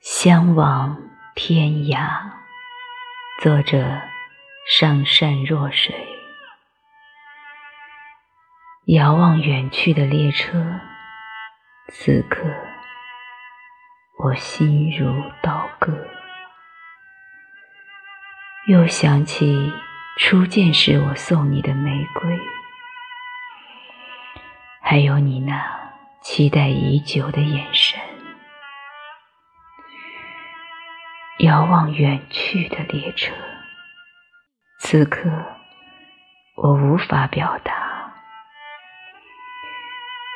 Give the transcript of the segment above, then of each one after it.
相望天涯，作者上善若水。遥望远去的列车，此刻我心如刀割。又想起初见时我送你的玫瑰，还有你那期待已久的眼神。遥望远去的列车，此刻我无法表达，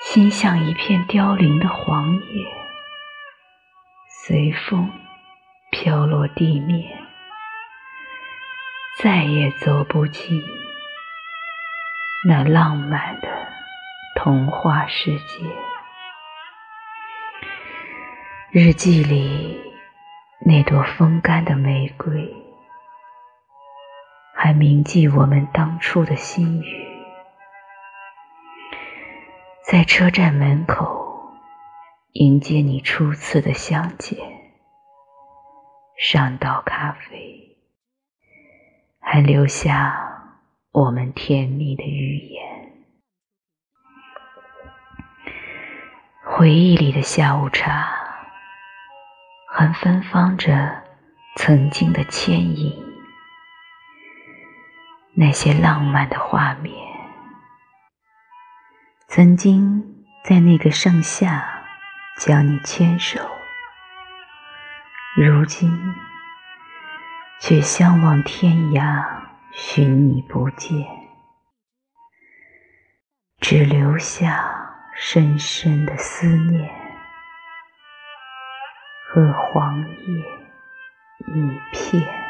心像一片凋零的黄叶，随风飘落地面，再也走不进那浪漫的童话世界。日记里。那朵风干的玫瑰，还铭记我们当初的心语。在车站门口迎接你初次的相见，上岛咖啡，还留下我们甜蜜的语言。回忆里的下午茶。还芬芳着曾经的牵引，那些浪漫的画面，曾经在那个盛夏将你牵手，如今却相望天涯，寻你不见，只留下深深的思念。和黄叶一片。